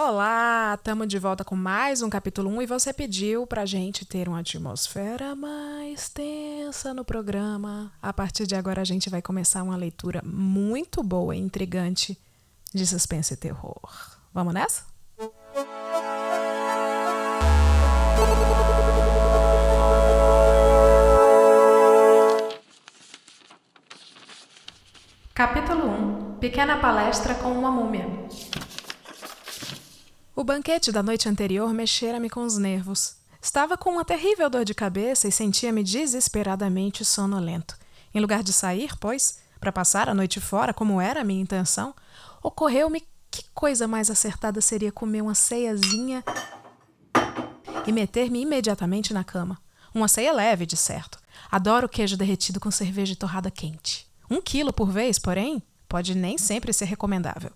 Olá, estamos de volta com mais um capítulo 1 e você pediu pra gente ter uma atmosfera mais tensa no programa. A partir de agora a gente vai começar uma leitura muito boa e intrigante de suspense e terror. Vamos nessa? Capítulo 1 Pequena palestra com uma múmia. O banquete da noite anterior mexera-me com os nervos. Estava com uma terrível dor de cabeça e sentia-me desesperadamente sonolento. Em lugar de sair, pois, para passar a noite fora, como era a minha intenção, ocorreu-me que coisa mais acertada seria comer uma ceiazinha e meter-me imediatamente na cama. Uma ceia leve, de certo. Adoro queijo derretido com cerveja e torrada quente. Um quilo por vez, porém, pode nem sempre ser recomendável.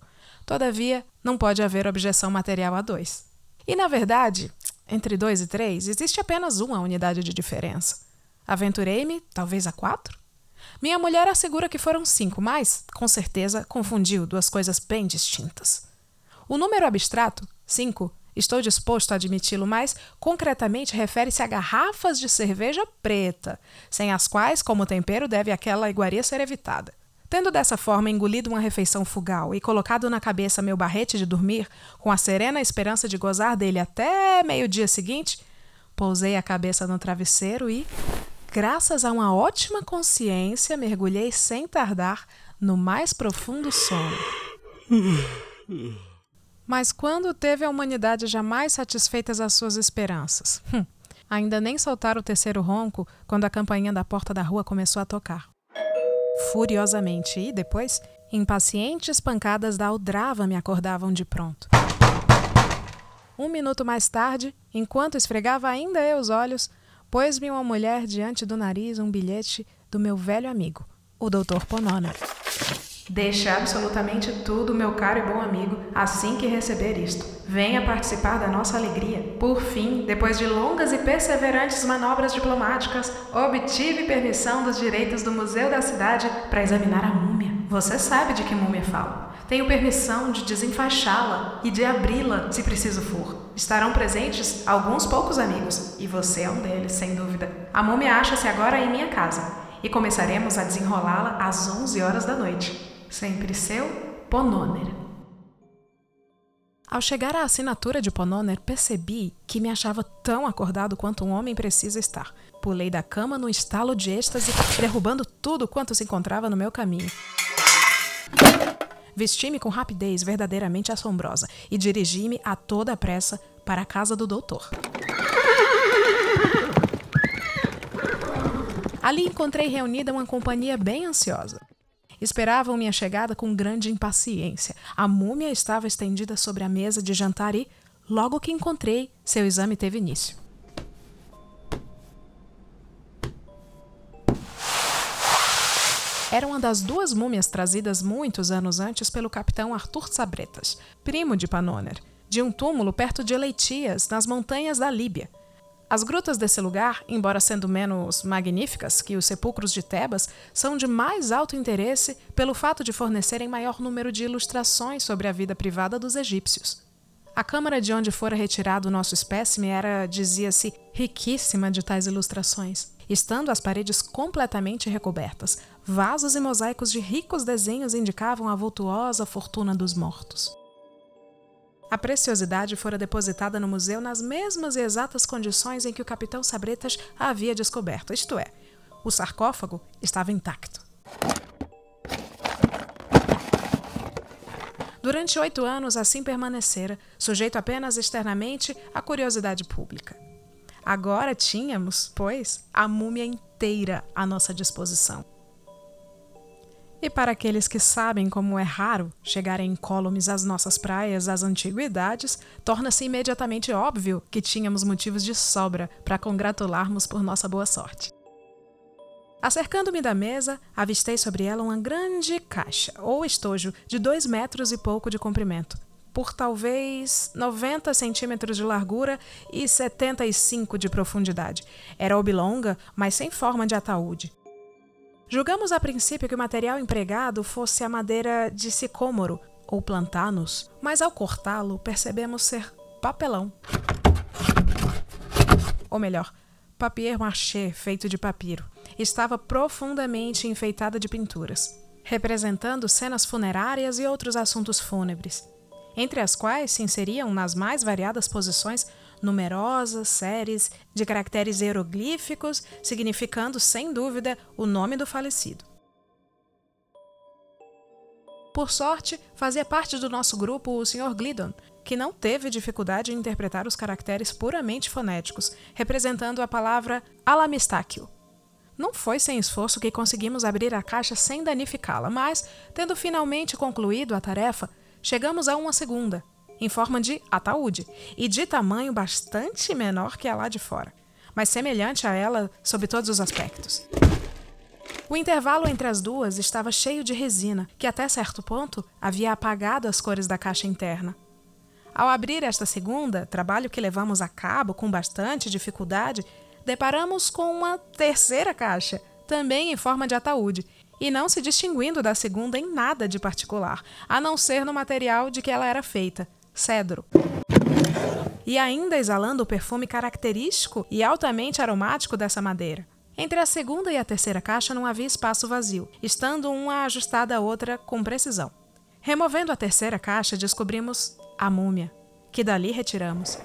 Todavia, não pode haver objeção material a dois. E, na verdade, entre dois e três, existe apenas uma unidade de diferença. Aventurei-me, talvez a quatro? Minha mulher assegura que foram cinco, mas, com certeza, confundiu duas coisas bem distintas. O número abstrato, cinco, estou disposto a admiti-lo, mas, concretamente, refere-se a garrafas de cerveja preta, sem as quais, como tempero, deve aquela iguaria ser evitada. Tendo dessa forma engolido uma refeição fugal e colocado na cabeça meu barrete de dormir, com a serena esperança de gozar dele até meio-dia seguinte, pousei a cabeça no travesseiro e, graças a uma ótima consciência, mergulhei sem tardar no mais profundo sono. Mas quando teve a humanidade jamais satisfeitas as suas esperanças? Hum, ainda nem soltar o terceiro ronco quando a campainha da porta da rua começou a tocar furiosamente e, depois, impacientes pancadas da aldrava me acordavam de pronto. Um minuto mais tarde, enquanto esfregava ainda eu os olhos, pôs-me uma mulher diante do nariz um bilhete do meu velho amigo, o Dr. Ponona. Deixe absolutamente tudo, meu caro e bom amigo, assim que receber isto. Venha participar da nossa alegria. Por fim, depois de longas e perseverantes manobras diplomáticas, obtive permissão dos direitos do Museu da Cidade para examinar a múmia. Você sabe de que múmia falo. Tenho permissão de desenfaixá-la e de abri-la, se preciso for. Estarão presentes alguns poucos amigos, e você é um deles, sem dúvida. A múmia acha-se agora em minha casa, e começaremos a desenrolá-la às 11 horas da noite. Sempre seu, Pononer. Ao chegar à assinatura de Pononer, percebi que me achava tão acordado quanto um homem precisa estar. Pulei da cama num estalo de êxtase, derrubando tudo quanto se encontrava no meu caminho. Vesti-me com rapidez verdadeiramente assombrosa e dirigi-me a toda pressa para a casa do doutor. Ali encontrei reunida uma companhia bem ansiosa. Esperavam minha chegada com grande impaciência. A múmia estava estendida sobre a mesa de jantar e, logo que encontrei, seu exame teve início. Era uma das duas múmias trazidas muitos anos antes pelo capitão Arthur Sabretas, primo de Panoner, de um túmulo perto de Eleitias, nas montanhas da Líbia. As grutas desse lugar, embora sendo menos magníficas que os sepulcros de Tebas, são de mais alto interesse pelo fato de fornecerem maior número de ilustrações sobre a vida privada dos egípcios. A câmara de onde fora retirado o nosso espécime era, dizia-se, riquíssima de tais ilustrações, estando as paredes completamente recobertas. Vasos e mosaicos de ricos desenhos indicavam a vultuosa fortuna dos mortos. A preciosidade fora depositada no museu nas mesmas e exatas condições em que o capitão Sabretas a havia descoberto, isto é, o sarcófago estava intacto. Durante oito anos, assim permanecera, sujeito apenas externamente à curiosidade pública. Agora tínhamos, pois, a múmia inteira à nossa disposição. E para aqueles que sabem como é raro chegarem incólumes às nossas praias às antiguidades, torna-se imediatamente óbvio que tínhamos motivos de sobra para congratularmos por nossa boa sorte. Acercando-me da mesa, avistei sobre ela uma grande caixa, ou estojo, de dois metros e pouco de comprimento, por talvez 90 centímetros de largura e 75 de profundidade. Era oblonga, mas sem forma de ataúde. Julgamos a princípio que o material empregado fosse a madeira de sicômoro, ou plantanos, mas ao cortá-lo percebemos ser papelão. Ou melhor, papier mâché feito de papiro. Estava profundamente enfeitada de pinturas, representando cenas funerárias e outros assuntos fúnebres, entre as quais se inseriam nas mais variadas posições numerosas séries de caracteres hieroglíficos, significando sem dúvida o nome do falecido. Por sorte, fazia parte do nosso grupo o Sr. Glidon, que não teve dificuldade em interpretar os caracteres puramente fonéticos, representando a palavra alamistáquio. Não foi sem esforço que conseguimos abrir a caixa sem danificá-la, mas, tendo finalmente concluído a tarefa, chegamos a uma segunda, em forma de ataúde, e de tamanho bastante menor que a lá de fora, mas semelhante a ela sob todos os aspectos. O intervalo entre as duas estava cheio de resina, que até certo ponto havia apagado as cores da caixa interna. Ao abrir esta segunda, trabalho que levamos a cabo com bastante dificuldade, deparamos com uma terceira caixa, também em forma de ataúde, e não se distinguindo da segunda em nada de particular, a não ser no material de que ela era feita cedro. E ainda exalando o perfume característico e altamente aromático dessa madeira. Entre a segunda e a terceira caixa não havia espaço vazio, estando uma ajustada à outra com precisão. Removendo a terceira caixa, descobrimos a múmia, que dali retiramos.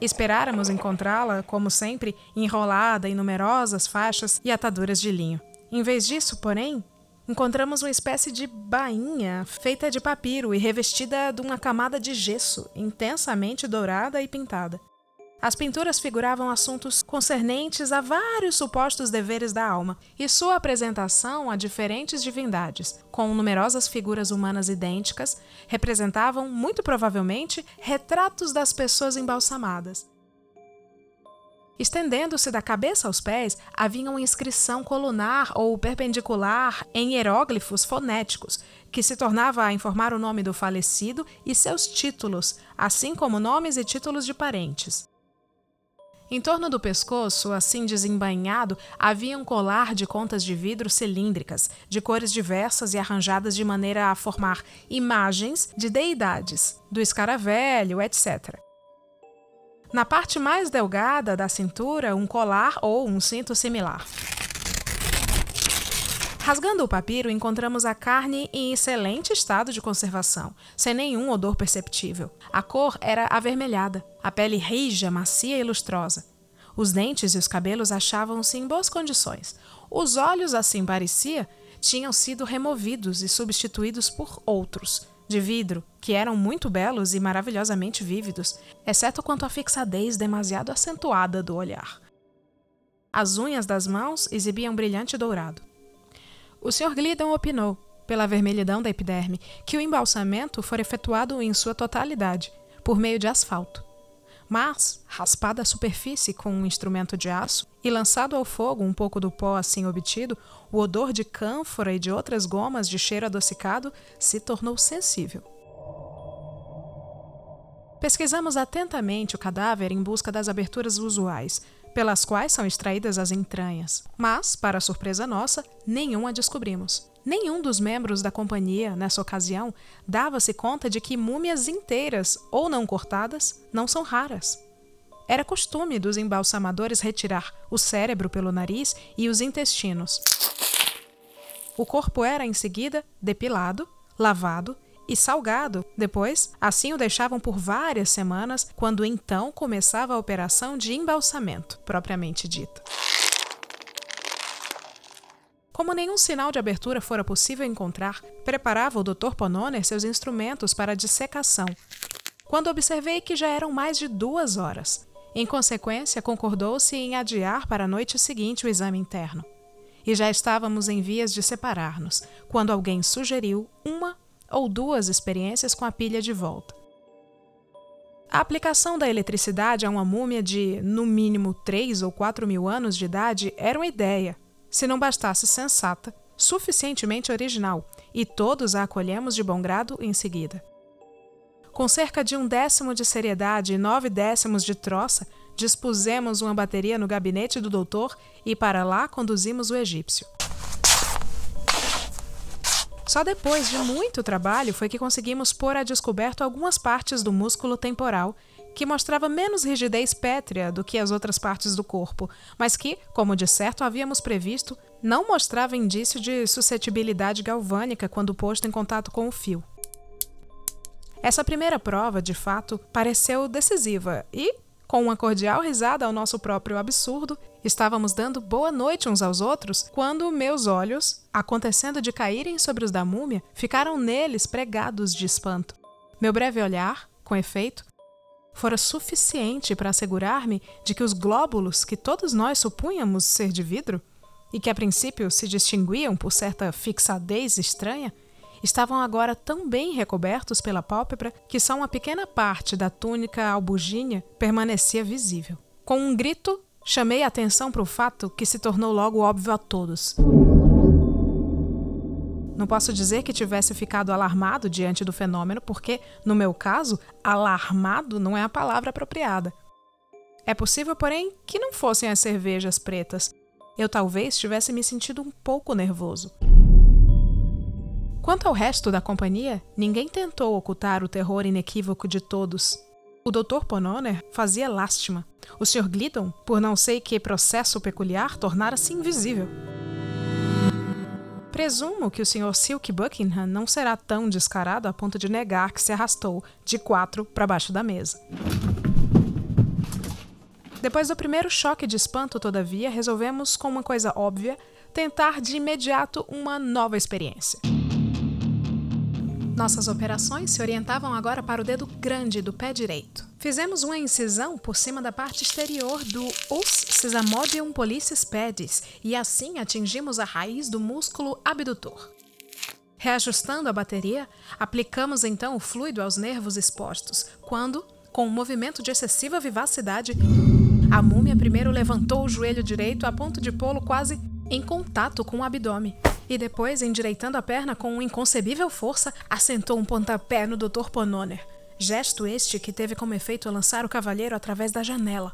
Esperáramos encontrá-la, como sempre, enrolada em numerosas faixas e ataduras de linho. Em vez disso, porém, encontramos uma espécie de bainha feita de papiro e revestida de uma camada de gesso, intensamente dourada e pintada. As pinturas figuravam assuntos concernentes a vários supostos deveres da alma e sua apresentação a diferentes divindades, com numerosas figuras humanas idênticas, representavam, muito provavelmente, retratos das pessoas embalsamadas. Estendendo-se da cabeça aos pés, havia uma inscrição colunar ou perpendicular em hieróglifos fonéticos, que se tornava a informar o nome do falecido e seus títulos, assim como nomes e títulos de parentes. Em torno do pescoço, assim desembainhado, havia um colar de contas de vidro cilíndricas, de cores diversas e arranjadas de maneira a formar imagens de deidades, do escaravelho, etc. Na parte mais delgada da cintura, um colar ou um cinto similar. Rasgando o papiro, encontramos a carne em excelente estado de conservação, sem nenhum odor perceptível. A cor era avermelhada, a pele rija, macia e lustrosa. Os dentes e os cabelos achavam-se em boas condições. Os olhos, assim parecia, tinham sido removidos e substituídos por outros, de vidro, que eram muito belos e maravilhosamente vívidos, exceto quanto à fixadez demasiado acentuada do olhar. As unhas das mãos exibiam brilhante dourado. O Sr. Glidon opinou, pela vermelhidão da epiderme, que o embalsamento for efetuado em sua totalidade, por meio de asfalto. Mas, raspada a superfície com um instrumento de aço e lançado ao fogo um pouco do pó assim obtido, o odor de cânfora e de outras gomas de cheiro adocicado se tornou sensível. Pesquisamos atentamente o cadáver em busca das aberturas usuais, pelas quais são extraídas as entranhas. Mas, para surpresa nossa, nenhuma descobrimos. Nenhum dos membros da companhia, nessa ocasião, dava-se conta de que múmias inteiras ou não cortadas não são raras. Era costume dos embalsamadores retirar o cérebro pelo nariz e os intestinos. O corpo era, em seguida, depilado, lavado e salgado. Depois, assim o deixavam por várias semanas, quando então começava a operação de embalsamento, propriamente dita. Como nenhum sinal de abertura fora possível encontrar, preparava o Dr. Pononer seus instrumentos para a dissecação. Quando observei que já eram mais de duas horas. Em consequência, concordou-se em adiar para a noite seguinte o exame interno. E já estávamos em vias de separar-nos, quando alguém sugeriu uma ou duas experiências com a pilha de volta. A aplicação da eletricidade a uma múmia de, no mínimo, 3 ou 4 mil anos de idade era uma ideia, se não bastasse sensata, suficientemente original, e todos a acolhemos de bom grado em seguida. Com cerca de um décimo de seriedade e nove décimos de troça, dispusemos uma bateria no gabinete do doutor e para lá conduzimos o egípcio. Só depois de muito trabalho foi que conseguimos pôr a descoberto algumas partes do músculo temporal que mostrava menos rigidez pétrea do que as outras partes do corpo, mas que, como de certo havíamos previsto, não mostrava indício de suscetibilidade galvânica quando posto em contato com o fio. Essa primeira prova, de fato, pareceu decisiva e, com uma cordial risada ao nosso próprio absurdo, estávamos dando boa noite uns aos outros quando meus olhos, acontecendo de caírem sobre os da múmia, ficaram neles pregados de espanto. Meu breve olhar, com efeito, fora suficiente para assegurar-me de que os glóbulos que todos nós supunhamos ser de vidro, e que a princípio se distinguiam por certa fixadez estranha, estavam agora tão bem recobertos pela pálpebra que só uma pequena parte da túnica albuginha permanecia visível. Com um grito, chamei a atenção para o fato que se tornou logo óbvio a todos. Não posso dizer que tivesse ficado alarmado diante do fenômeno, porque, no meu caso, alarmado não é a palavra apropriada. É possível, porém, que não fossem as cervejas pretas. Eu talvez tivesse me sentido um pouco nervoso. Quanto ao resto da companhia, ninguém tentou ocultar o terror inequívoco de todos. O Dr. Pononer fazia lástima. O Sr. Gliddon, por não sei que processo peculiar, tornara-se invisível. Presumo que o Sr. Silk Buckingham não será tão descarado a ponto de negar que se arrastou de quatro para baixo da mesa. Depois do primeiro choque de espanto, todavia, resolvemos, com uma coisa óbvia, tentar de imediato uma nova experiência. Nossas operações se orientavam agora para o dedo grande do pé direito. Fizemos uma incisão por cima da parte exterior do os sesamobium pollicis pedis e assim atingimos a raiz do músculo abdutor. Reajustando a bateria, aplicamos então o fluido aos nervos expostos, quando, com um movimento de excessiva vivacidade, a múmia primeiro levantou o joelho direito a ponto de pô-lo quase em contato com o abdômen e depois, endireitando a perna com inconcebível força, assentou um pontapé no Dr. Pononer. Gesto este que teve como efeito lançar o cavalheiro através da janela.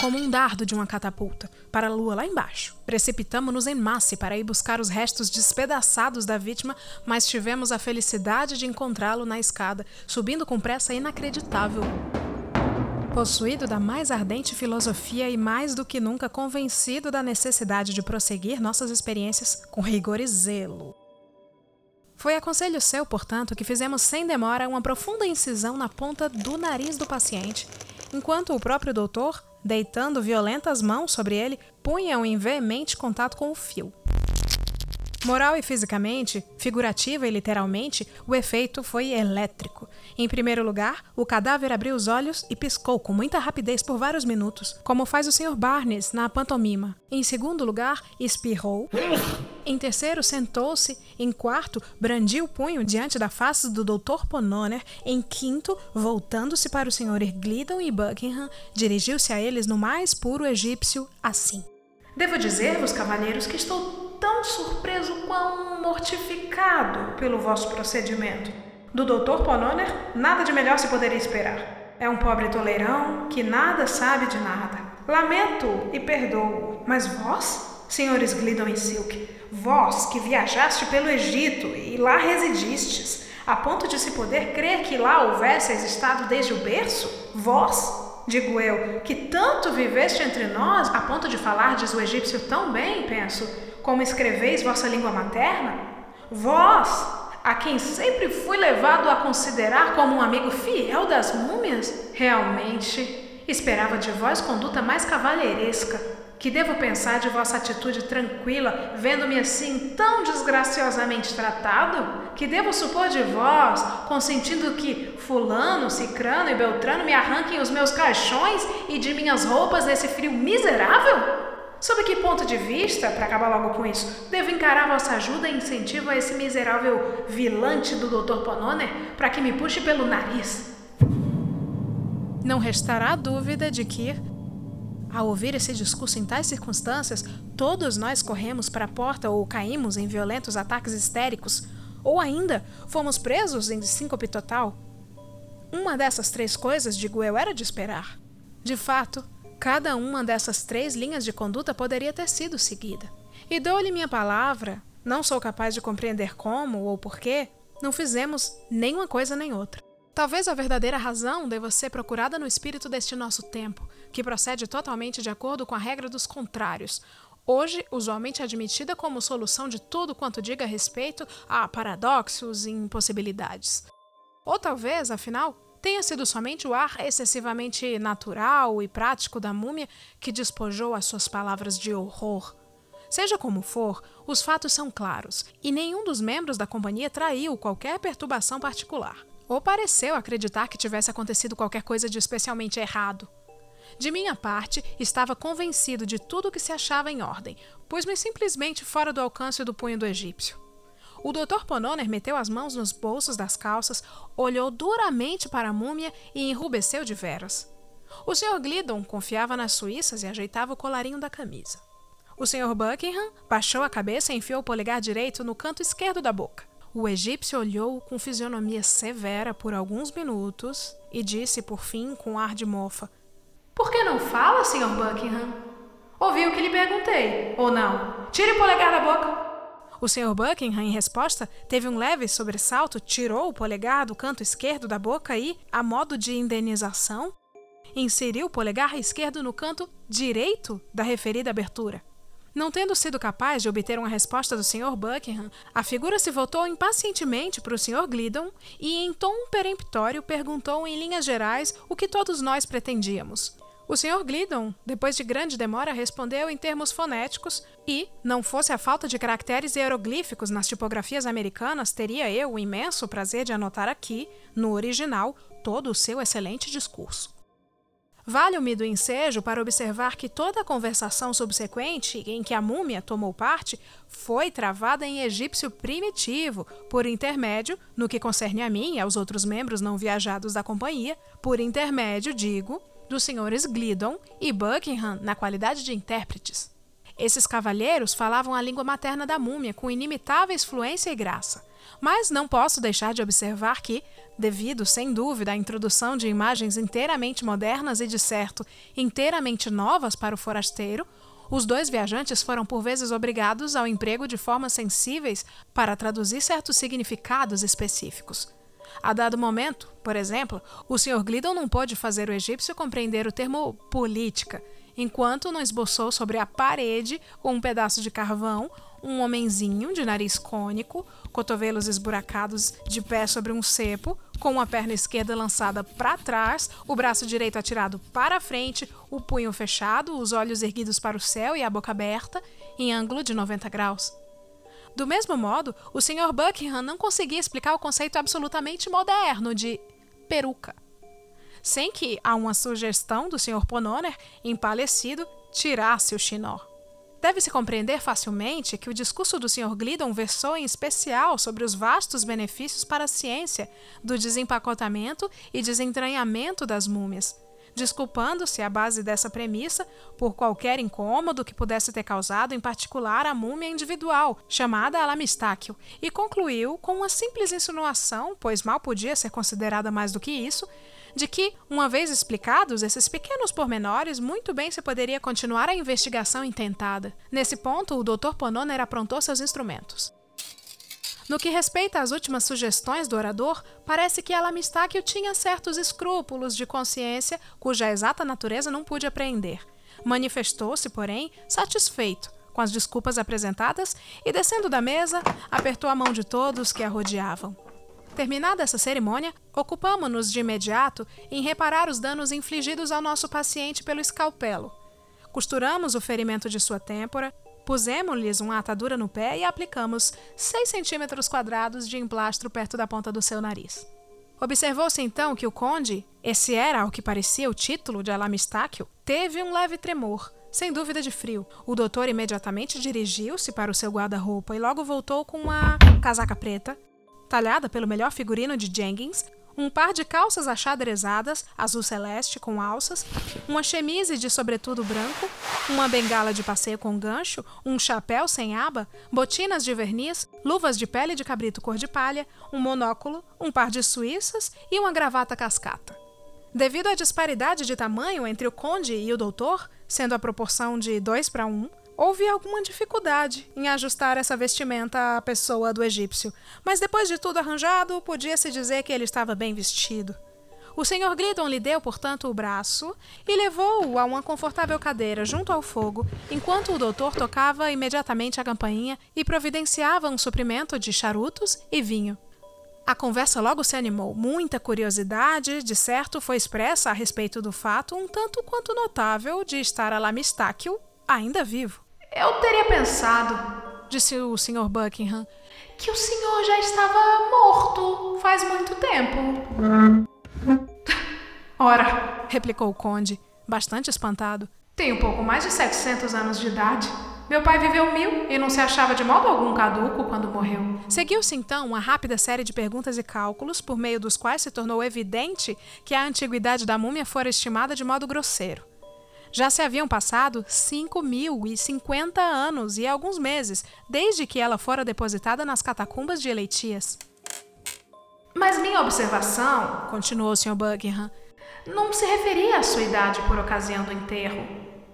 Como um dardo de uma catapulta, para a lua lá embaixo. Precipitamos-nos em massa para ir buscar os restos despedaçados da vítima, mas tivemos a felicidade de encontrá-lo na escada, subindo com pressa inacreditável. Possuído da mais ardente filosofia e mais do que nunca convencido da necessidade de prosseguir nossas experiências com rigor e zelo. Foi a conselho seu, portanto, que fizemos sem demora uma profunda incisão na ponta do nariz do paciente, enquanto o próprio doutor, deitando violentas mãos sobre ele, punha-o em veemente contato com o fio. Moral e fisicamente, figurativa e literalmente, o efeito foi elétrico. Em primeiro lugar, o cadáver abriu os olhos e piscou com muita rapidez por vários minutos, como faz o Sr. Barnes na pantomima. Em segundo lugar, espirrou. Em terceiro, sentou-se. Em quarto, brandiu o punho diante da face do Dr. Pononer. Em quinto, voltando-se para o Sr. Glidon e Buckingham, dirigiu-se a eles no mais puro egípcio, assim. Devo dizer-vos, cavalheiros, que estou tão surpreso quão mortificado pelo vosso procedimento. Do Dr. Pononer, nada de melhor se poderia esperar. É um pobre toleirão que nada sabe de nada. Lamento e perdoo, mas vós, senhores Glidon e Silk, vós que viajaste pelo Egito e lá residistes, a ponto de se poder crer que lá houvesseis estado desde o berço, vós, digo eu, que tanto viveste entre nós, a ponto de falardes o egípcio tão bem, penso, como escreveis vossa língua materna? Vós, a quem sempre fui levado a considerar como um amigo fiel das múmias, realmente esperava de vós conduta mais cavalheiresca. Que devo pensar de vossa atitude tranquila, vendo-me assim tão desgraciosamente tratado? Que devo supor de vós, consentindo que Fulano, Cicrano e Beltrano me arranquem os meus caixões e de minhas roupas nesse frio miserável? Sob que ponto de vista, para acabar logo com isso, devo encarar vossa ajuda e incentivo a esse miserável vilante do Dr. Pononer para que me puxe pelo nariz? Não restará dúvida de que, ao ouvir esse discurso em tais circunstâncias, todos nós corremos para a porta ou caímos em violentos ataques histéricos, ou ainda fomos presos em síncope total. Uma dessas três coisas, digo eu, era de esperar. De fato, Cada uma dessas três linhas de conduta poderia ter sido seguida. E dou-lhe minha palavra, não sou capaz de compreender como ou porquê, não fizemos nenhuma coisa nem outra. Talvez a verdadeira razão deva ser procurada no espírito deste nosso tempo, que procede totalmente de acordo com a regra dos contrários, hoje usualmente admitida como solução de tudo quanto diga respeito a paradoxos e impossibilidades. Ou talvez, afinal, tenha sido somente o ar excessivamente natural e prático da múmia que despojou as suas palavras de horror. Seja como for, os fatos são claros e nenhum dos membros da companhia traiu qualquer perturbação particular ou pareceu acreditar que tivesse acontecido qualquer coisa de especialmente errado. De minha parte, estava convencido de tudo o que se achava em ordem, pois-me simplesmente fora do alcance do punho do egípcio. O Dr. Pononer meteu as mãos nos bolsos das calças, olhou duramente para a múmia e enrubesceu de veras. O Sr. Glidon confiava nas suíças e ajeitava o colarinho da camisa. O Sr. Buckingham baixou a cabeça e enfiou o polegar direito no canto esquerdo da boca. O egípcio olhou com fisionomia severa por alguns minutos e disse, por fim, com ar de mofa: Por que não fala, Sr. Buckingham? Ouviu o que lhe perguntei, ou não? Tire o polegar da boca. O Sr. Buckingham, em resposta, teve um leve sobressalto, tirou o polegar do canto esquerdo da boca e, a modo de indenização, inseriu o polegar esquerdo no canto direito da referida abertura. Não tendo sido capaz de obter uma resposta do Sr. Buckingham, a figura se voltou impacientemente para o Sr. Glidon e, em tom peremptório, perguntou em linhas gerais o que todos nós pretendíamos. O Sr. Glidon, depois de grande demora, respondeu em termos fonéticos e, não fosse a falta de caracteres hieroglíficos nas tipografias americanas, teria eu o imenso prazer de anotar aqui, no original, todo o seu excelente discurso. Vale-me do ensejo para observar que toda a conversação subsequente em que a múmia tomou parte foi travada em egípcio primitivo, por intermédio, no que concerne a mim e aos outros membros não viajados da companhia, por intermédio, digo, dos senhores Glidon e Buckingham na qualidade de intérpretes. Esses cavalheiros falavam a língua materna da múmia com inimitáveis fluência e graça. Mas não posso deixar de observar que, devido, sem dúvida, à introdução de imagens inteiramente modernas e, de certo, inteiramente novas para o forasteiro, os dois viajantes foram por vezes obrigados ao emprego de formas sensíveis para traduzir certos significados específicos. A dado momento, por exemplo, o Sr. Glidon não pôde fazer o egípcio compreender o termo política, enquanto não esboçou sobre a parede, com um pedaço de carvão, um homenzinho de nariz cônico, cotovelos esburacados, de pé sobre um cepo, com a perna esquerda lançada para trás, o braço direito atirado para frente, o punho fechado, os olhos erguidos para o céu e a boca aberta, em ângulo de 90 graus. Do mesmo modo, o Sr. Buckingham não conseguia explicar o conceito absolutamente moderno de peruca, sem que, a uma sugestão do Sr. Pononer, empalecido, tirasse o chinó. Deve-se compreender facilmente que o discurso do Sr. Glidon versou em especial sobre os vastos benefícios para a ciência do desempacotamento e desentranhamento das múmias, desculpando-se à base dessa premissa por qualquer incômodo que pudesse ter causado, em particular, a múmia individual, chamada Alamistáquio, e concluiu com uma simples insinuação, pois mal podia ser considerada mais do que isso, de que, uma vez explicados esses pequenos pormenores, muito bem se poderia continuar a investigação intentada. Nesse ponto, o Dr. Pononer aprontou seus instrumentos. No que respeita às últimas sugestões do orador, parece que Alamistáquio tinha certos escrúpulos de consciência cuja exata natureza não pude apreender. Manifestou-se, porém, satisfeito com as desculpas apresentadas e, descendo da mesa, apertou a mão de todos que a rodeavam. Terminada essa cerimônia, ocupamos-nos de imediato em reparar os danos infligidos ao nosso paciente pelo escalpelo. Costuramos o ferimento de sua têmpora, pusemos-lhes uma atadura no pé e aplicamos 6 centímetros quadrados de emplastro perto da ponta do seu nariz. Observou-se então que o conde, esse era ao que parecia o título de Alamistáquio, teve um leve tremor, sem dúvida de frio. O doutor imediatamente dirigiu-se para o seu guarda-roupa e logo voltou com uma casaca preta, talhada pelo melhor figurino de Jenkins, um par de calças achadrezadas, azul celeste com alças, uma chemise de sobretudo branco, uma bengala de passeio com gancho, um chapéu sem aba, botinas de verniz, luvas de pele de cabrito cor de palha, um monóculo, um par de suíças e uma gravata cascata. Devido à disparidade de tamanho entre o conde e o doutor, sendo a proporção de dois para um, houve alguma dificuldade em ajustar essa vestimenta à pessoa do egípcio, mas depois de tudo arranjado, podia-se dizer que ele estava bem vestido. O Sr. Glidon lhe deu, portanto, o braço e levou-o a uma confortável cadeira junto ao fogo, enquanto o doutor tocava imediatamente a campainha e providenciava um suprimento de charutos e vinho. A conversa logo se animou. Muita curiosidade, de certo, foi expressa a respeito do fato, um tanto quanto notável, de estar Alamistáquio ainda vivo. Eu teria pensado, disse o Sr. Buckingham, que o senhor já estava morto faz muito tempo. Ora, replicou o conde, bastante espantado. Tenho pouco mais de 700 anos de idade. Meu pai viveu mil e não se achava de modo algum caduco quando morreu. Seguiu-se então uma rápida série de perguntas e cálculos, por meio dos quais se tornou evidente que a antiguidade da múmia fora estimada de modo grosseiro. Já se haviam passado cinco mil e cinquenta anos e alguns meses desde que ela fora depositada nas catacumbas de Eleitias. Mas minha observação, continuou o Sr. Buckingham, não se referia à sua idade por ocasião do enterro.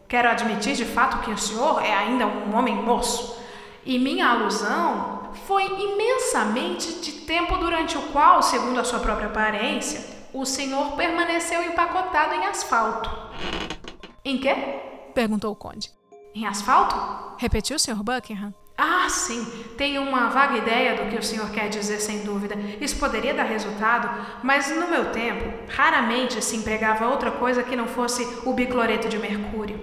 Quero admitir de fato que o senhor é ainda um homem moço. E minha alusão foi imensamente de tempo durante o qual, segundo a sua própria aparência, o senhor permaneceu empacotado em asfalto. Em quê? perguntou o conde. Em asfalto? repetiu o Sr. Buckingham. Ah, sim, tenho uma vaga ideia do que o senhor quer dizer, sem dúvida. Isso poderia dar resultado, mas no meu tempo, raramente se empregava outra coisa que não fosse o bicloreto de mercúrio.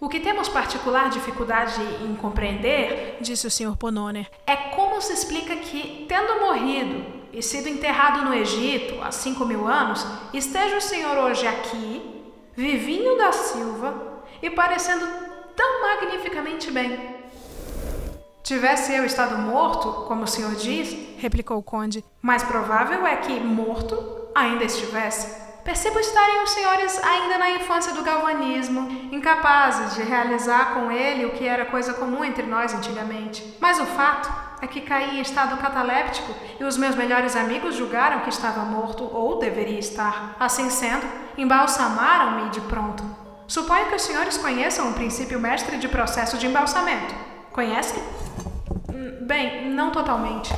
O que temos particular dificuldade em compreender, disse o Sr. Pononer, é como se explica que, tendo morrido e sido enterrado no Egito há cinco mil anos, esteja o senhor hoje aqui, vivinho da Silva, e parecendo tão magnificamente bem. Tivesse eu estado morto, como o senhor diz, replicou o conde, mais provável é que, morto, ainda estivesse. Percebo estarem os senhores ainda na infância do galvanismo, incapazes de realizar com ele o que era coisa comum entre nós antigamente. Mas o fato é que caí em estado cataléptico e os meus melhores amigos julgaram que estava morto ou deveria estar. Assim sendo, embalsamaram-me de pronto. Suponho que os senhores conheçam o princípio mestre de processo de embalsamento. Conhecem? Bem, não totalmente.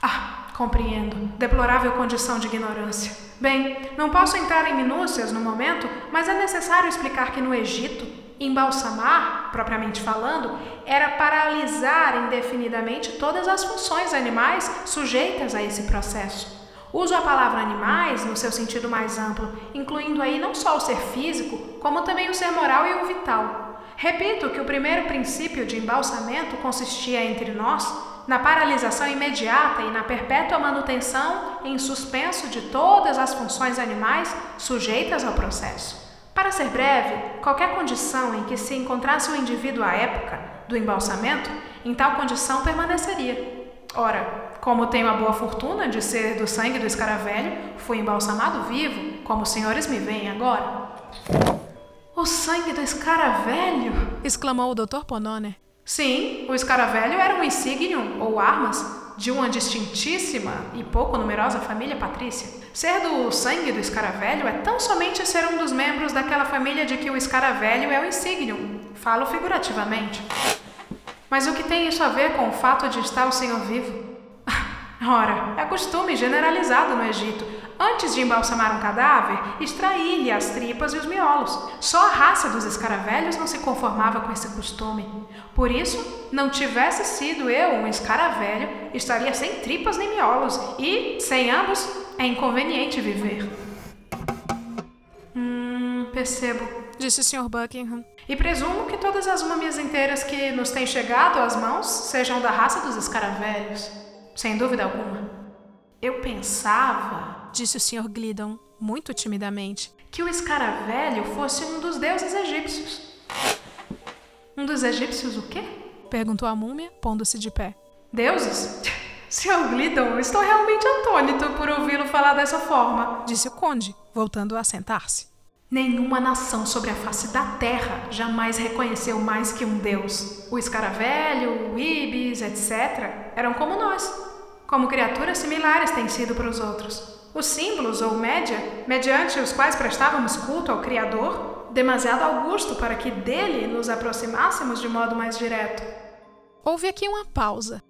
Ah, compreendo. Deplorável condição de ignorância. Bem, não posso entrar em minúcias no momento, mas é necessário explicar que no Egito, embalsamar, propriamente falando, era paralisar indefinidamente todas as funções animais sujeitas a esse processo. Uso a palavra animais no seu sentido mais amplo, incluindo aí não só o ser físico, como também o ser moral e o vital. Repito que o primeiro princípio de embalsamento consistia entre nós na paralisação imediata e na perpétua manutenção em suspenso de todas as funções animais sujeitas ao processo. Para ser breve, qualquer condição em que se encontrasse o indivíduo à época do embalsamento, em tal condição permaneceria. Ora, como tenho a boa fortuna de ser do sangue do escaravelho, fui embalsamado vivo, como os senhores me veem agora. O sangue do escaravelho? exclamou o Dr. Pononer. Sim, o escaravelho era um insignium, ou armas, de uma distintíssima e pouco numerosa família patrícia. Ser do sangue do escaravelho é tão somente ser um dos membros daquela família de que o escaravelho é o insignium. Falo figurativamente. Mas o que tem isso a ver com o fato de estar o senhor vivo? Ora, é costume generalizado no Egito Antes de embalsamar um cadáver, extrair-lhe as tripas e os miolos. Só a raça dos escaravelhos não se conformava com esse costume. Por isso, não tivesse sido eu um escaravelho, estaria sem tripas nem miolos, e, sem ambos, é inconveniente viver. Hum, percebo, disse o Sr. Buckingham. E presumo que todas as múmias inteiras que nos têm chegado às mãos sejam da raça dos escaravelhos. Sem dúvida alguma. Eu pensava disse o Sr. Glidon, muito timidamente, que o escaravelho fosse um dos deuses egípcios. Um dos egípcios o quê? perguntou a múmia, pondo-se de pé. Deuses? Sr. Glidon, estou realmente atônito por ouvi-lo falar dessa forma, disse o conde, voltando a sentar-se. Nenhuma nação sobre a face da terra jamais reconheceu mais que um deus. O escaravelho, o ibis, etc., eram como nós, como criaturas similares têm sido para os outros. Os símbolos ou média, mediante os quais prestávamos culto ao Criador, demasiado augusto para que dele nos aproximássemos de modo mais direto. Houve aqui uma pausa.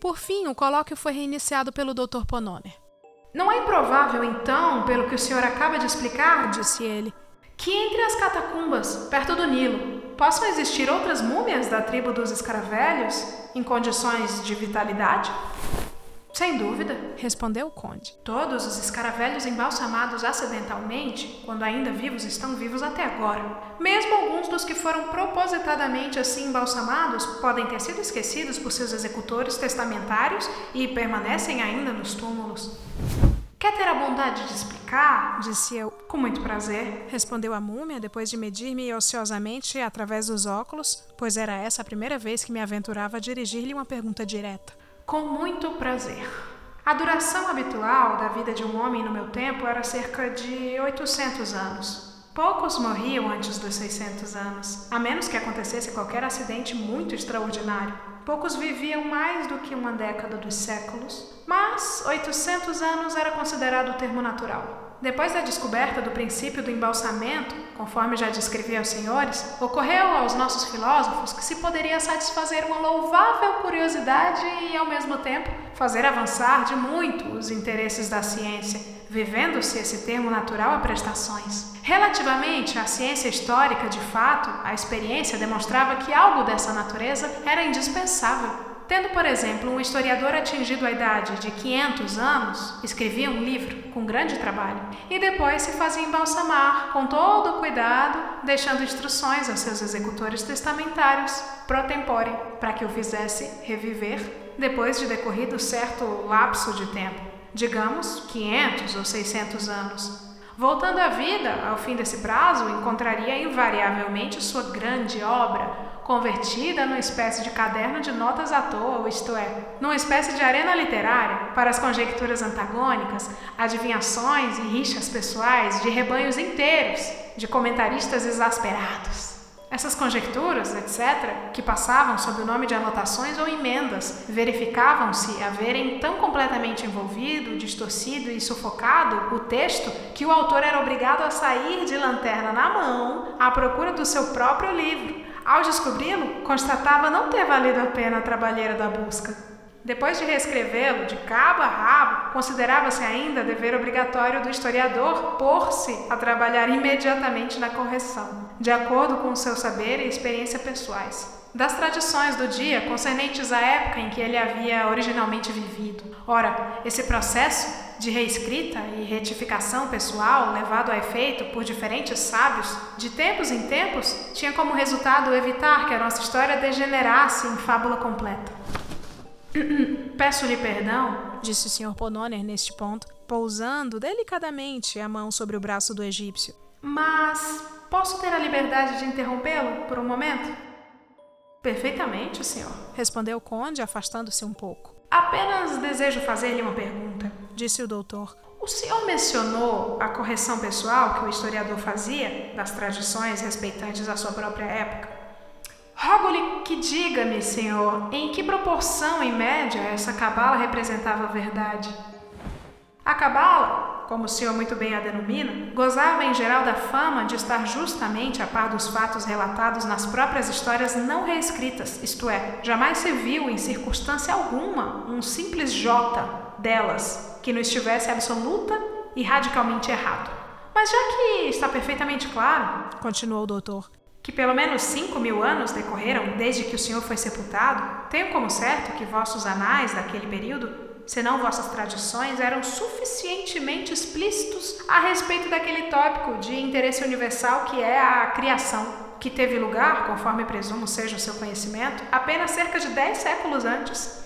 Por fim, o colóquio foi reiniciado pelo Dr. Pononer. Não é improvável, então, pelo que o senhor acaba de explicar, disse ele, que entre as catacumbas, perto do Nilo, possam existir outras múmias da tribo dos escaravelhos em condições de vitalidade? Sem dúvida, respondeu o conde. Todos os escaravelhos embalsamados acidentalmente, quando ainda vivos, estão vivos até agora. Mesmo alguns dos que foram propositadamente assim embalsamados podem ter sido esquecidos por seus executores testamentários e permanecem ainda nos túmulos. Quer ter a bondade de explicar? Disse eu. Com muito prazer. Respondeu a múmia depois de medir-me ociosamente através dos óculos, pois era essa a primeira vez que me aventurava a dirigir-lhe uma pergunta direta. Com muito prazer. A duração habitual da vida de um homem no meu tempo era cerca de 800 anos. Poucos morriam antes dos 600 anos, a menos que acontecesse qualquer acidente muito extraordinário. Poucos viviam mais do que uma década dos séculos, mas 800 anos era considerado o termo natural. Depois da descoberta do princípio do embalsamento, conforme já descrevi aos senhores, ocorreu aos nossos filósofos que se poderia satisfazer uma louvável curiosidade e, ao mesmo tempo, fazer avançar de muito os interesses da ciência, vivendo-se esse termo natural a prestações. Relativamente à ciência histórica, de fato, a experiência demonstrava que algo dessa natureza era indispensável Tendo, por exemplo, um historiador atingido a idade de 500 anos, escrevia um livro com grande trabalho e depois se fazia embalsamar com todo o cuidado, deixando instruções aos seus executores testamentários pro tempore para que o fizesse reviver depois de decorrido certo lapso de tempo, digamos 500 ou 600 anos. Voltando à vida, ao fim desse prazo, encontraria invariavelmente sua grande obra convertida numa espécie de caderno de notas à toa, isto é, numa espécie de arena literária para as conjecturas antagônicas, adivinhações e rixas pessoais de rebanhos inteiros de comentaristas exasperados. Essas conjecturas, etc., que passavam sob o nome de anotações ou emendas, verificavam-se haverem tão completamente envolvido, distorcido e sufocado o texto que o autor era obrigado a sair de lanterna na mão à procura do seu próprio livro, ao descobri-lo, constatava não ter valido a pena a trabalheira da busca. Depois de reescrevê-lo de cabo a rabo, considerava-se ainda dever obrigatório do historiador pôr-se a trabalhar imediatamente na correção, de acordo com seu saber e experiência pessoais das tradições do dia concernentes à época em que ele havia originalmente vivido. Ora, esse processo de reescrita e retificação pessoal levado a efeito por diferentes sábios, de tempos em tempos, tinha como resultado evitar que a nossa história degenerasse em fábula completa. Peço-lhe perdão, disse o Sr. Pononer neste ponto, pousando delicadamente a mão sobre o braço do egípcio. Mas posso ter a liberdade de interrompê-lo por um momento? Perfeitamente, senhor, respondeu o conde, afastando-se um pouco. Apenas desejo fazer-lhe uma pergunta, disse o doutor. O senhor mencionou a correção pessoal que o historiador fazia das tradições respeitantes à sua própria época. Rogo-lhe que diga-me, senhor, em que proporção, em média, essa cabala representava a verdade. A cabala, como o senhor muito bem a denomina, gozava em geral da fama de estar justamente a par dos fatos relatados nas próprias histórias não reescritas, isto é, jamais se viu em circunstância alguma um simples jota delas que não estivesse absoluta e radicalmente errado. Mas já que está perfeitamente claro, continuou o doutor, que pelo menos cinco mil anos decorreram desde que o senhor foi sepultado, tenho como certo que vossos anais daquele período senão vossas tradições, eram suficientemente explícitos a respeito daquele tópico de interesse universal que é a criação, que teve lugar, conforme presumo seja o seu conhecimento, apenas cerca de dez séculos antes.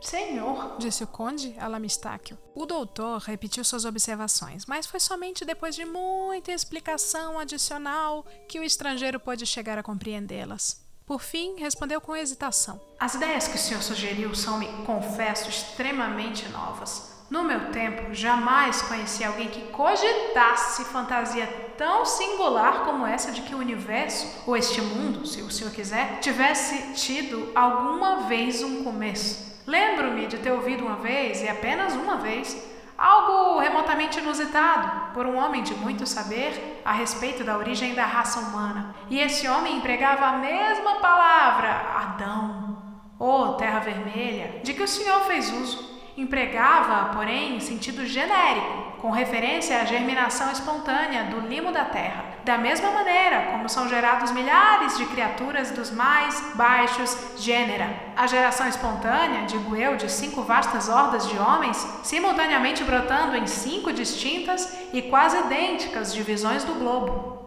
Senhor, disse o conde Alamistáquio. O doutor repetiu suas observações, mas foi somente depois de muita explicação adicional que o estrangeiro pôde chegar a compreendê-las. Por fim, respondeu com hesitação: As ideias que o senhor sugeriu são, me confesso, extremamente novas. No meu tempo, jamais conheci alguém que cogitasse fantasia tão singular como essa de que o universo, ou este mundo, se o senhor quiser, tivesse tido alguma vez um começo. Lembro-me de ter ouvido uma vez, e apenas uma vez, algo remotamente inusitado por um homem de muito saber a respeito da origem da raça humana. E esse homem empregava a mesma palavra, Adão, ou Terra Vermelha, de que o Senhor fez uso. Empregava, porém, em sentido genérico, com referência à germinação espontânea do limo da terra. Da mesma maneira como são gerados milhares de criaturas dos mais baixos gênera. A geração espontânea, digo eu, de cinco vastas hordas de homens, simultaneamente brotando em cinco distintas e quase idênticas divisões do globo.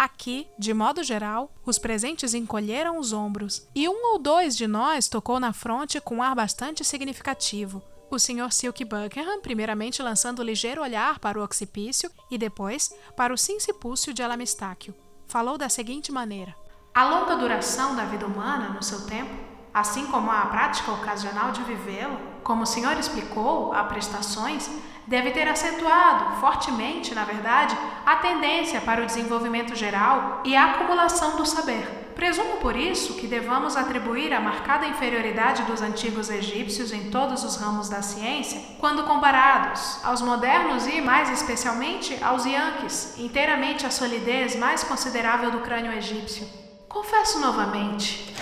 Aqui, de modo geral, os presentes encolheram os ombros, e um ou dois de nós tocou na fronte com um ar bastante significativo. O Sr. Silk Buckingham, primeiramente lançando ligeiro olhar para o occipício e depois para o sincipúcio de Alamistáquio. Falou da seguinte maneira: A longa duração da vida humana no seu tempo, assim como a prática ocasional de vivê-la, como o senhor explicou, a prestações, deve ter acentuado fortemente, na verdade, a tendência para o desenvolvimento geral e a acumulação do saber. Presumo por isso que devamos atribuir a marcada inferioridade dos antigos egípcios em todos os ramos da ciência, quando comparados aos modernos e, mais especialmente, aos Yankees, inteiramente a solidez mais considerável do crânio egípcio. Confesso novamente,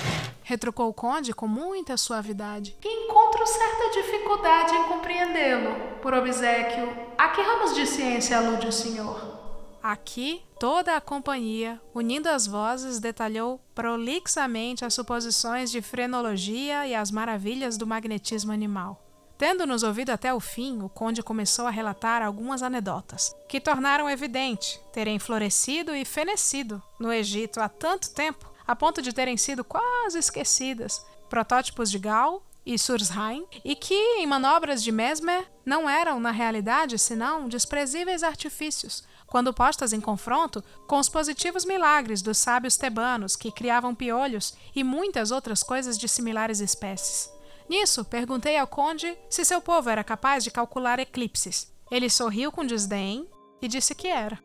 retrucou o conde com muita suavidade. Que encontro certa dificuldade em compreendê-lo. Por obsequio, a que ramos de ciência alude o senhor? Aqui, toda a companhia, unindo as vozes, detalhou prolixamente as suposições de frenologia e as maravilhas do magnetismo animal. Tendo-nos ouvido até o fim, o conde começou a relatar algumas anedotas, que tornaram evidente terem florescido e fenecido no Egito há tanto tempo a ponto de terem sido quase esquecidas, protótipos de Gal e Sursheim, e que, em manobras de Mesmer, não eram, na realidade, senão desprezíveis artifícios, quando postas em confronto com os positivos milagres dos sábios tebanos que criavam piolhos e muitas outras coisas de similares espécies. Nisso, perguntei ao conde se seu povo era capaz de calcular eclipses. Ele sorriu com desdém e disse que era.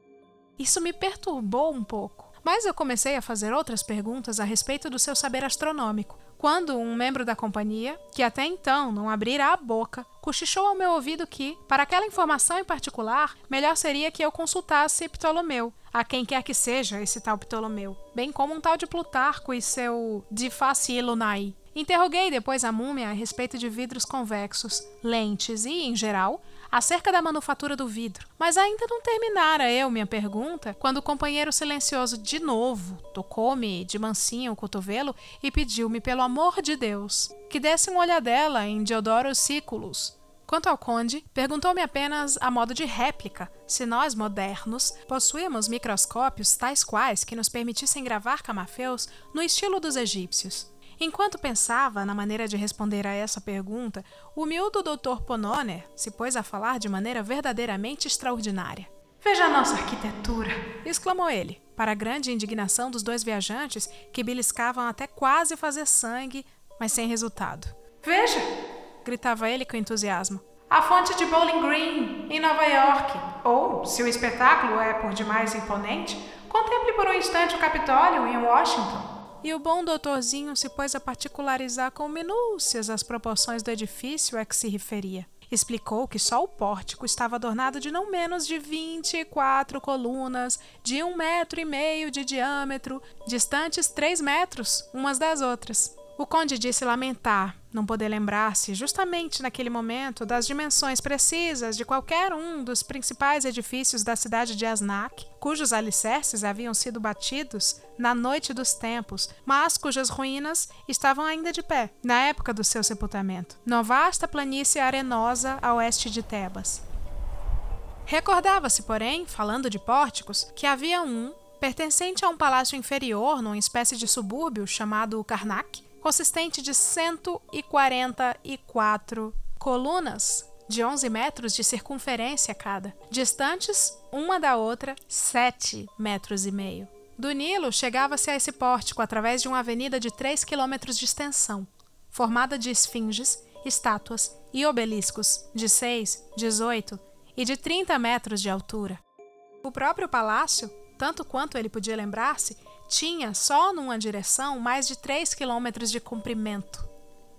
Isso me perturbou um pouco. Mas eu comecei a fazer outras perguntas a respeito do seu saber astronômico, quando um membro da companhia, que até então não abrira a boca, cochichou ao meu ouvido que, para aquela informação em particular, melhor seria que eu consultasse Ptolomeu, a quem quer que seja esse tal Ptolomeu, bem como um tal de Plutarco e seu De Facie Lunae. Interroguei depois a múmia a respeito de vidros convexos, lentes e, em geral, acerca da manufatura do vidro. Mas ainda não terminara eu minha pergunta quando o companheiro silencioso de novo tocou-me de mansinho o cotovelo e pediu-me, pelo amor de Deus, que desse uma olhadela em Diodoro Siculus. Quanto ao conde, perguntou-me apenas a modo de réplica se nós, modernos, possuíamos microscópios tais quais que nos permitissem gravar camafeus no estilo dos egípcios. Enquanto pensava na maneira de responder a essa pergunta, o miúdo Dr. Pononer se pôs a falar de maneira verdadeiramente extraordinária. Veja a nossa arquitetura! exclamou ele, para a grande indignação dos dois viajantes que beliscavam até quase fazer sangue, mas sem resultado. Veja! gritava ele com entusiasmo. A fonte de Bowling Green, em Nova York. Ou, se o espetáculo é por demais imponente, contemple por um instante o Capitólio, em Washington e o bom doutorzinho se pôs a particularizar com minúcias as proporções do edifício a que se referia. Explicou que só o pórtico estava adornado de não menos de 24 colunas, de um metro e meio de diâmetro, distantes três metros umas das outras. O conde disse lamentar não poder lembrar-se, justamente naquele momento, das dimensões precisas de qualquer um dos principais edifícios da cidade de Asnak, cujos alicerces haviam sido batidos na noite dos tempos, mas cujas ruínas estavam ainda de pé, na época do seu sepultamento, na vasta planície arenosa a oeste de Tebas. Recordava-se, porém, falando de pórticos, que havia um, pertencente a um palácio inferior numa espécie de subúrbio chamado Karnak, consistente de 144 colunas de 11 metros de circunferência cada, distantes uma da outra 7 metros e meio. Do Nilo chegava-se a esse pórtico através de uma avenida de 3 quilômetros de extensão, formada de esfinges, estátuas e obeliscos de 6, 18 e de 30 metros de altura. O próprio palácio, tanto quanto ele podia lembrar-se, tinha só numa direção mais de 3 quilômetros de comprimento.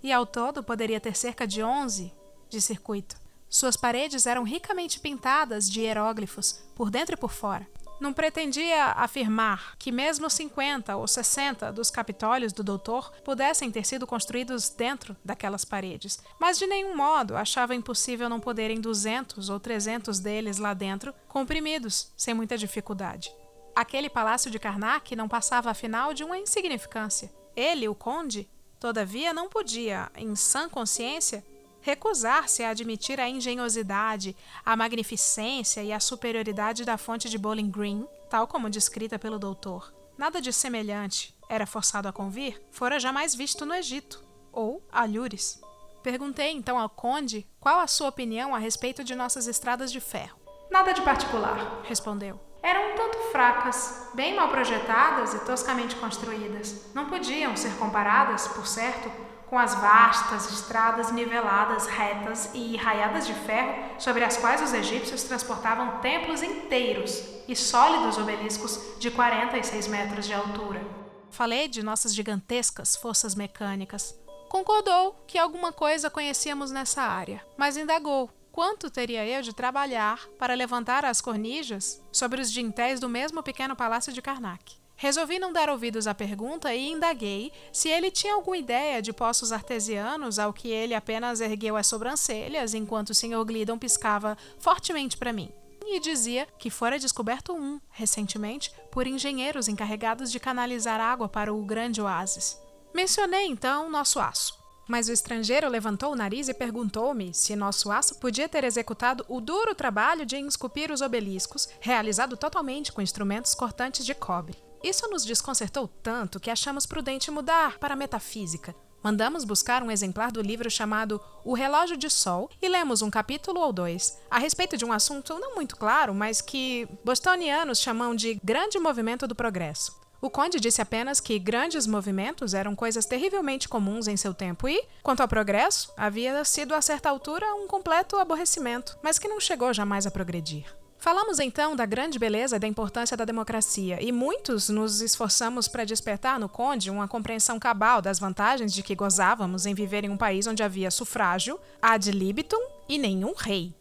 e ao todo poderia ter cerca de 11 de circuito. Suas paredes eram ricamente pintadas de hieróglifos, por dentro e por fora. Não pretendia afirmar que mesmo 50 ou 60 dos capitólios do doutor pudessem ter sido construídos dentro daquelas paredes, mas de nenhum modo achava impossível não poderem 200 ou 300 deles lá dentro comprimidos, sem muita dificuldade. Aquele palácio de Karnak não passava afinal de uma insignificância. Ele, o conde, todavia não podia, em sã consciência, recusar-se a admitir a engenhosidade, a magnificência e a superioridade da fonte de Bowling Green, tal como descrita pelo doutor. Nada de semelhante era forçado a convir, fora jamais visto no Egito, ou Alhures. Perguntei então ao conde qual a sua opinião a respeito de nossas estradas de ferro. Nada de particular, respondeu. Eram um tanto fracas, bem mal projetadas e toscamente construídas. Não podiam ser comparadas, por certo, com as vastas estradas niveladas, retas e raiadas de ferro sobre as quais os egípcios transportavam templos inteiros e sólidos obeliscos de 46 metros de altura. Falei de nossas gigantescas forças mecânicas. Concordou que alguma coisa conhecíamos nessa área, mas indagou quanto teria eu de trabalhar para levantar as cornijas sobre os dintéis do mesmo pequeno palácio de Karnak. Resolvi não dar ouvidos à pergunta e indaguei se ele tinha alguma ideia de poços artesianos, ao que ele apenas ergueu as sobrancelhas enquanto o Sr. Glidon piscava fortemente para mim. E dizia que fora descoberto um, recentemente, por engenheiros encarregados de canalizar água para o grande oásis. Mencionei então nosso aço. Mas o estrangeiro levantou o nariz e perguntou-me se nosso aço podia ter executado o duro trabalho de esculpir os obeliscos, realizado totalmente com instrumentos cortantes de cobre. Isso nos desconcertou tanto que achamos prudente mudar para a metafísica. Mandamos buscar um exemplar do livro chamado O Relógio de Sol e lemos um capítulo ou dois a respeito de um assunto não muito claro, mas que bostonianos chamam de grande movimento do progresso. O conde disse apenas que grandes movimentos eram coisas terrivelmente comuns em seu tempo e, quanto ao progresso, havia sido a certa altura um completo aborrecimento, mas que não chegou jamais a progredir. Falamos então da grande beleza e da importância da democracia, e muitos nos esforçamos para despertar no Conde uma compreensão cabal das vantagens de que gozávamos em viver em um país onde havia sufrágio, ad libitum e nenhum rei.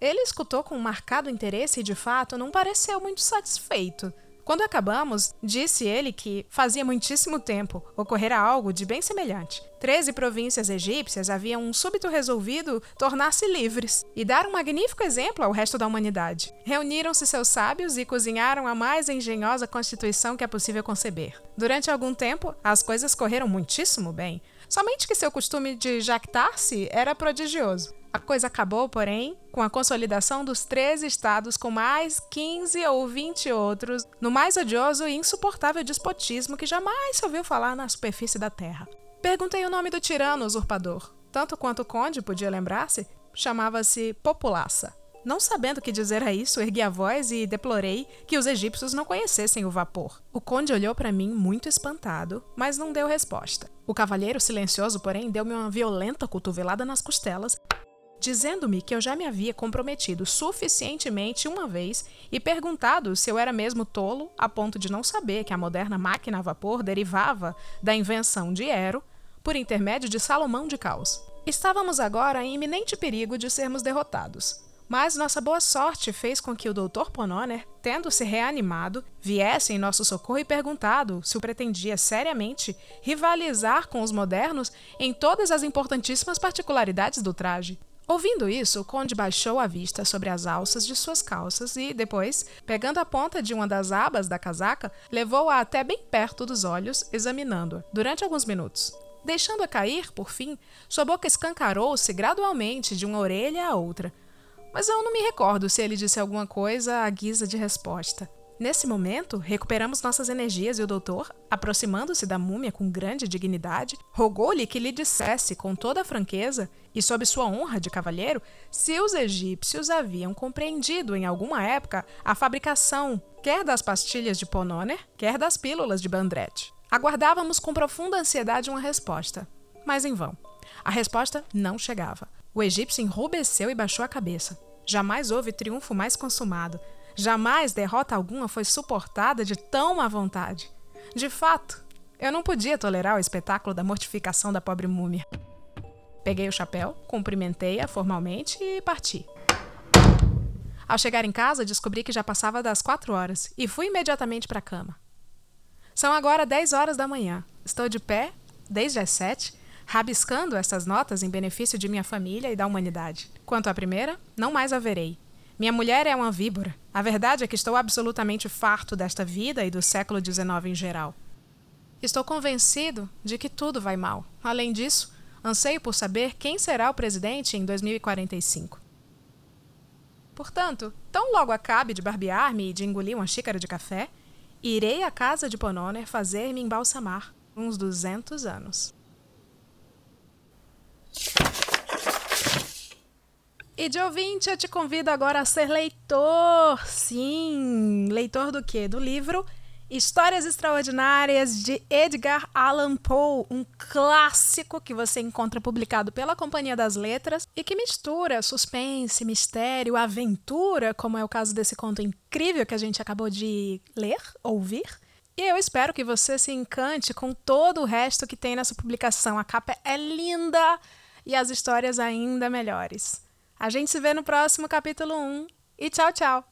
Ele escutou com um marcado interesse e, de fato, não pareceu muito satisfeito. Quando acabamos, disse ele que fazia muitíssimo tempo ocorrera algo de bem semelhante. Treze províncias egípcias haviam um súbito resolvido tornar-se livres e dar um magnífico exemplo ao resto da humanidade. Reuniram-se seus sábios e cozinharam a mais engenhosa constituição que é possível conceber. Durante algum tempo, as coisas correram muitíssimo bem. Somente que seu costume de jactar-se era prodigioso. A coisa acabou, porém, com a consolidação dos 13 estados com mais 15 ou 20 outros, no mais odioso e insuportável despotismo que jamais se ouviu falar na superfície da terra. Perguntei o nome do tirano usurpador. Tanto quanto o conde podia lembrar-se, chamava-se Populaça. Não sabendo o que dizer a isso, ergui a voz e deplorei que os egípcios não conhecessem o vapor. O conde olhou para mim muito espantado, mas não deu resposta. O cavalheiro silencioso, porém, deu-me uma violenta cotovelada nas costelas dizendo-me que eu já me havia comprometido suficientemente uma vez e perguntado se eu era mesmo tolo a ponto de não saber que a moderna máquina a vapor derivava da invenção de Ero por intermédio de Salomão de Caos. Estávamos agora em iminente perigo de sermos derrotados. Mas nossa boa sorte fez com que o Dr. Pononer, tendo se reanimado, viesse em nosso socorro e perguntado se o pretendia seriamente rivalizar com os modernos em todas as importantíssimas particularidades do traje. Ouvindo isso, o conde baixou a vista sobre as alças de suas calças e, depois, pegando a ponta de uma das abas da casaca, levou-a até bem perto dos olhos, examinando-a durante alguns minutos. Deixando-a cair, por fim, sua boca escancarou-se gradualmente de uma orelha à outra. Mas eu não me recordo se ele disse alguma coisa à guisa de resposta. Nesse momento, recuperamos nossas energias e o doutor, aproximando-se da múmia com grande dignidade, rogou-lhe que lhe dissesse com toda a franqueza e sob sua honra de cavalheiro se os egípcios haviam compreendido em alguma época a fabricação quer das pastilhas de Pononer, quer das pílulas de Bandret. Aguardávamos com profunda ansiedade uma resposta, mas em vão. A resposta não chegava. O egípcio enrubesceu e baixou a cabeça. Jamais houve triunfo mais consumado. Jamais derrota alguma foi suportada de tão má vontade. De fato, eu não podia tolerar o espetáculo da mortificação da pobre múmia. Peguei o chapéu, cumprimentei-a formalmente e parti. Ao chegar em casa, descobri que já passava das quatro horas e fui imediatamente para a cama. São agora dez horas da manhã. Estou de pé, desde as sete, rabiscando estas notas em benefício de minha família e da humanidade. Quanto à primeira, não mais a verei. Minha mulher é uma víbora. A verdade é que estou absolutamente farto desta vida e do século XIX em geral. Estou convencido de que tudo vai mal. Além disso, anseio por saber quem será o presidente em 2045. Portanto, tão logo acabe de barbear-me e de engolir uma xícara de café, irei à casa de Pononer fazer-me embalsamar uns 200 anos. E de ouvinte, eu te convido agora a ser leitor. Sim, leitor do quê? Do livro Histórias Extraordinárias de Edgar Allan Poe, um clássico que você encontra publicado pela Companhia das Letras e que mistura suspense, mistério, aventura, como é o caso desse conto incrível que a gente acabou de ler, ouvir. E eu espero que você se encante com todo o resto que tem nessa publicação. A capa é linda e as histórias ainda melhores. A gente se vê no próximo capítulo 1 e tchau, tchau!